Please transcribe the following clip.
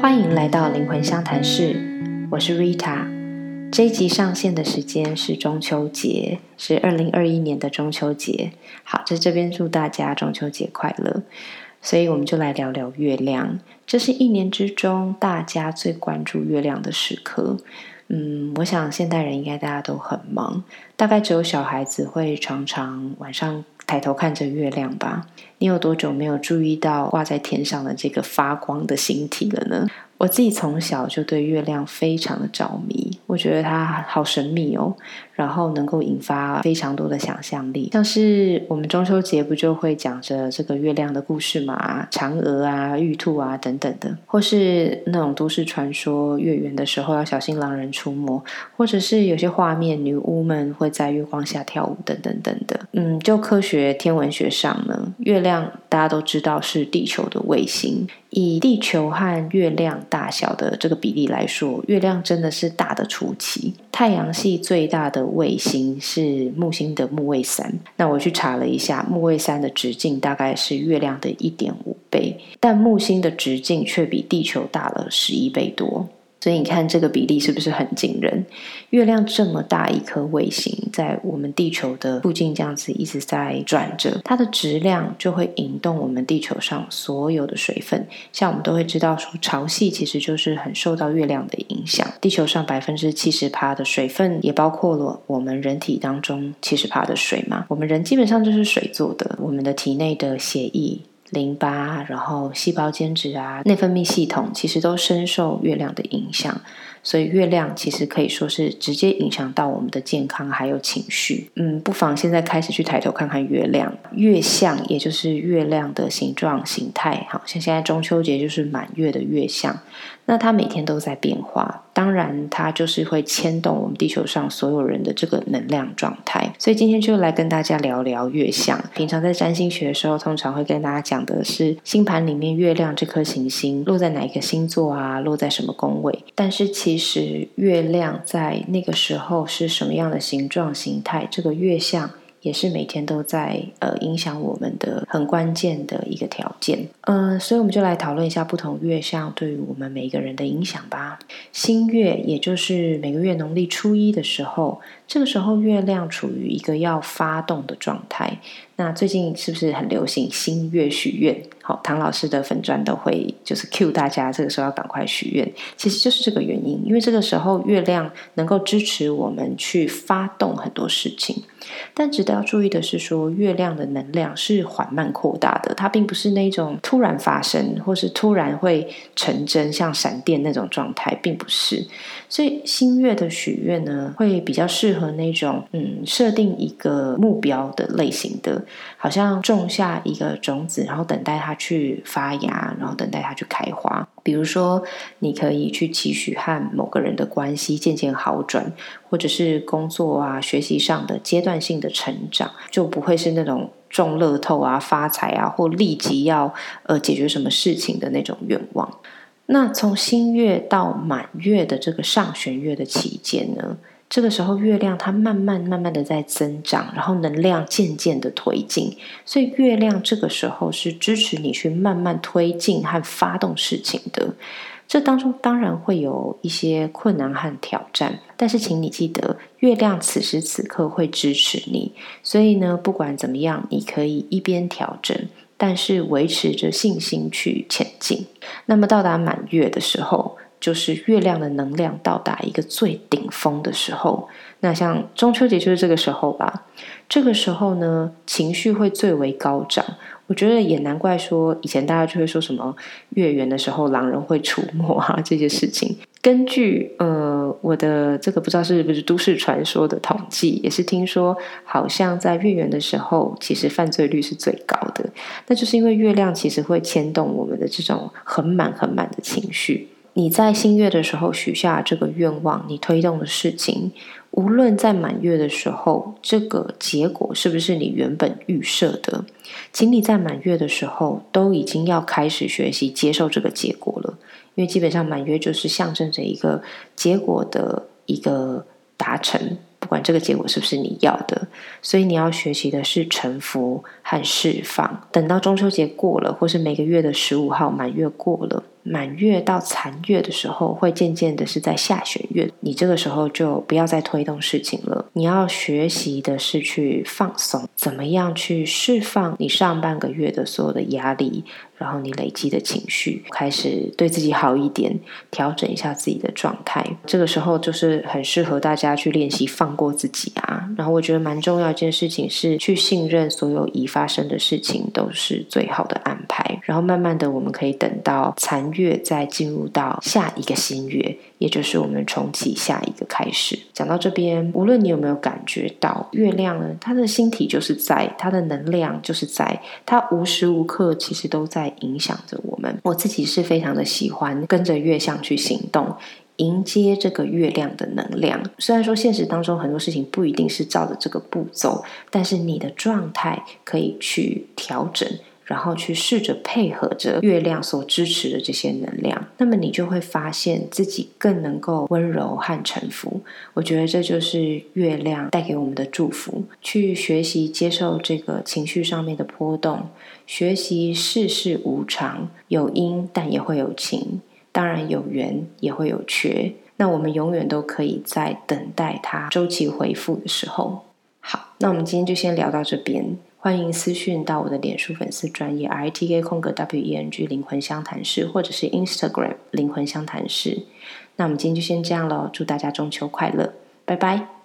欢迎来到灵魂相谈室，我是 Rita。这一集上线的时间是中秋节，是二零二一年的中秋节。好，在这边祝大家中秋节快乐。所以我们就来聊聊月亮，这是一年之中大家最关注月亮的时刻。嗯，我想现代人应该大家都很忙，大概只有小孩子会常常晚上抬头看着月亮吧。你有多久没有注意到挂在天上的这个发光的星体了呢？我自己从小就对月亮非常的着迷，我觉得它好神秘哦，然后能够引发非常多的想象力。像是我们中秋节不就会讲着这个月亮的故事嘛，嫦娥啊、玉兔啊等等的，或是那种都市传说，月圆的时候要小心狼人出没，或者是有些画面，女巫们会在月光下跳舞等等等的。嗯，就科学天文学上呢，月亮大家都知道是地球的卫星。以地球和月亮大小的这个比例来说，月亮真的是大的出奇。太阳系最大的卫星是木星的木卫三，那我去查了一下，木卫三的直径大概是月亮的一点五倍，但木星的直径却比地球大了十一倍多。所以你看这个比例是不是很惊人？月亮这么大一颗卫星，在我们地球的附近这样子一直在转着，它的质量就会引动我们地球上所有的水分。像我们都会知道说，潮汐其实就是很受到月亮的影响。地球上百分之七十帕的水分，也包括了我们人体当中七十帕的水嘛。我们人基本上就是水做的，我们的体内的血液。淋巴，然后细胞间质啊，内分泌系统其实都深受月亮的影响，所以月亮其实可以说是直接影响到我们的健康还有情绪。嗯，不妨现在开始去抬头看看月亮，月相也就是月亮的形状形态，好像现在中秋节就是满月的月相。那它每天都在变化，当然它就是会牵动我们地球上所有人的这个能量状态。所以今天就来跟大家聊聊月相。平常在占星学的时候，通常会跟大家讲讲的是星盘里面月亮这颗行星落在哪一个星座啊，落在什么宫位。但是其实月亮在那个时候是什么样的形状形态，这个月相。也是每天都在呃影响我们的很关键的一个条件，嗯，所以我们就来讨论一下不同月相对于我们每一个人的影响吧。新月也就是每个月农历初一的时候，这个时候月亮处于一个要发动的状态。那最近是不是很流行新月许愿？好，唐老师的粉砖都会就是 cue 大家这个时候要赶快许愿，其实就是这个原因，因为这个时候月亮能够支持我们去发动很多事情。但值得要注意的是，说月亮的能量是缓慢扩大的，它并不是那种突然发生或是突然会成真，像闪电那种状态，并不是。所以新月的许愿呢，会比较适合和那种嗯，设定一个目标的类型的，好像种下一个种子，然后等待它去发芽，然后等待它去开花。比如说，你可以去期许和某个人的关系渐渐好转，或者是工作啊、学习上的阶段性的成长，就不会是那种中乐透啊、发财啊，或立即要呃解决什么事情的那种愿望。那从新月到满月的这个上弦月的期间呢？这个时候，月亮它慢慢慢慢的在增长，然后能量渐渐的推进，所以月亮这个时候是支持你去慢慢推进和发动事情的。这当中当然会有一些困难和挑战，但是请你记得，月亮此时此刻会支持你，所以呢，不管怎么样，你可以一边调整，但是维持着信心去前进。那么到达满月的时候。就是月亮的能量到达一个最顶峰的时候，那像中秋节就是这个时候吧。这个时候呢，情绪会最为高涨。我觉得也难怪说，以前大家就会说什么月圆的时候狼人会出没啊这些事情。根据呃我的这个不知道是不是都市传说的统计，也是听说好像在月圆的时候，其实犯罪率是最高的。那就是因为月亮其实会牵动我们的这种很满很满的情绪。你在新月的时候许下这个愿望，你推动的事情，无论在满月的时候，这个结果是不是你原本预设的，请你在满月的时候都已经要开始学习接受这个结果了，因为基本上满月就是象征着一个结果的一个达成，不管这个结果是不是你要的，所以你要学习的是臣服和释放。等到中秋节过了，或是每个月的十五号满月过了。满月到残月的时候，会渐渐的是在下弦月，你这个时候就不要再推动事情了。你要学习的是去放松，怎么样去释放你上半个月的所有的压力。然后你累积的情绪开始对自己好一点，调整一下自己的状态。这个时候就是很适合大家去练习放过自己啊。然后我觉得蛮重要一件事情是去信任所有已发生的事情都是最好的安排。然后慢慢的我们可以等到残月再进入到下一个新月，也就是我们重启下一个开始。讲到这边，无论你有没有感觉到月亮呢，它的星体就是在，它的能量就是在，它无时无刻其实都在。影响着我们，我自己是非常的喜欢跟着月相去行动，迎接这个月亮的能量。虽然说现实当中很多事情不一定是照着这个步骤，但是你的状态可以去调整，然后去试着配合着月亮所支持的这些能量，那么你就会发现自己更能够温柔和臣服。我觉得这就是月亮带给我们的祝福，去学习接受这个情绪上面的波动。学习世事无常，有因但也会有情，当然有缘也会有缺。那我们永远都可以在等待它周期回复的时候。好，那我们今天就先聊到这边。欢迎私讯到我的脸书粉丝专业 R T K 空格 W E N G 灵魂相谈室，或者是 Instagram 灵魂相谈室。那我们今天就先这样喽，祝大家中秋快乐，拜拜。